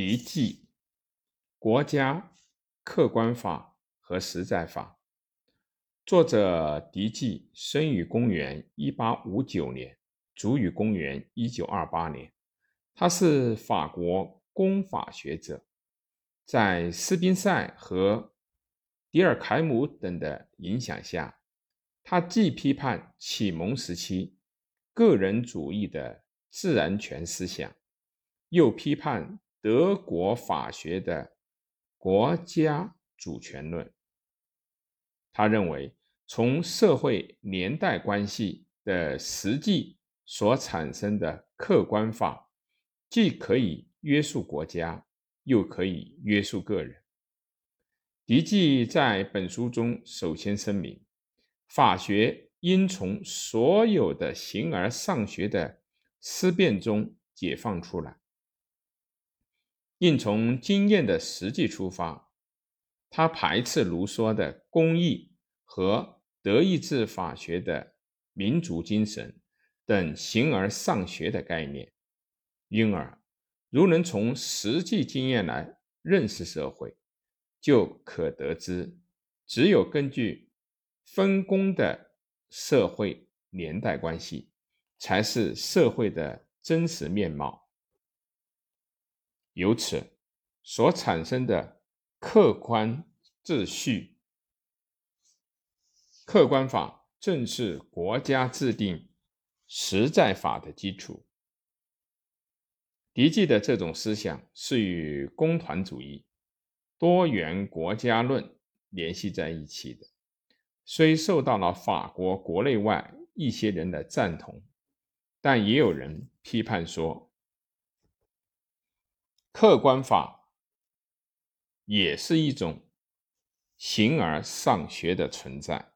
嫡纪、国家客观法和实在法。作者嫡纪生于公元一八五九年，卒于公元一九二八年。他是法国公法学者，在斯宾塞和迪尔凯姆等的影响下，他既批判启蒙时期个人主义的自然权思想，又批判。德国法学的国家主权论，他认为，从社会年代关系的实际所产生的客观法，既可以约束国家，又可以约束个人。狄记在本书中首先声明，法学应从所有的形而上学的思辨中解放出来。应从经验的实际出发，他排斥卢梭的公义和德意志法学的民族精神等形而上学的概念。因而，如能从实际经验来认识社会，就可得知，只有根据分工的社会年代关系，才是社会的真实面貌。由此所产生的客观秩序、客观法，正是国家制定实在法的基础。狄纪的这种思想是与工团主义、多元国家论联系在一起的，虽受到了法国国内外一些人的赞同，但也有人批判说。客观法也是一种形而上学的存在。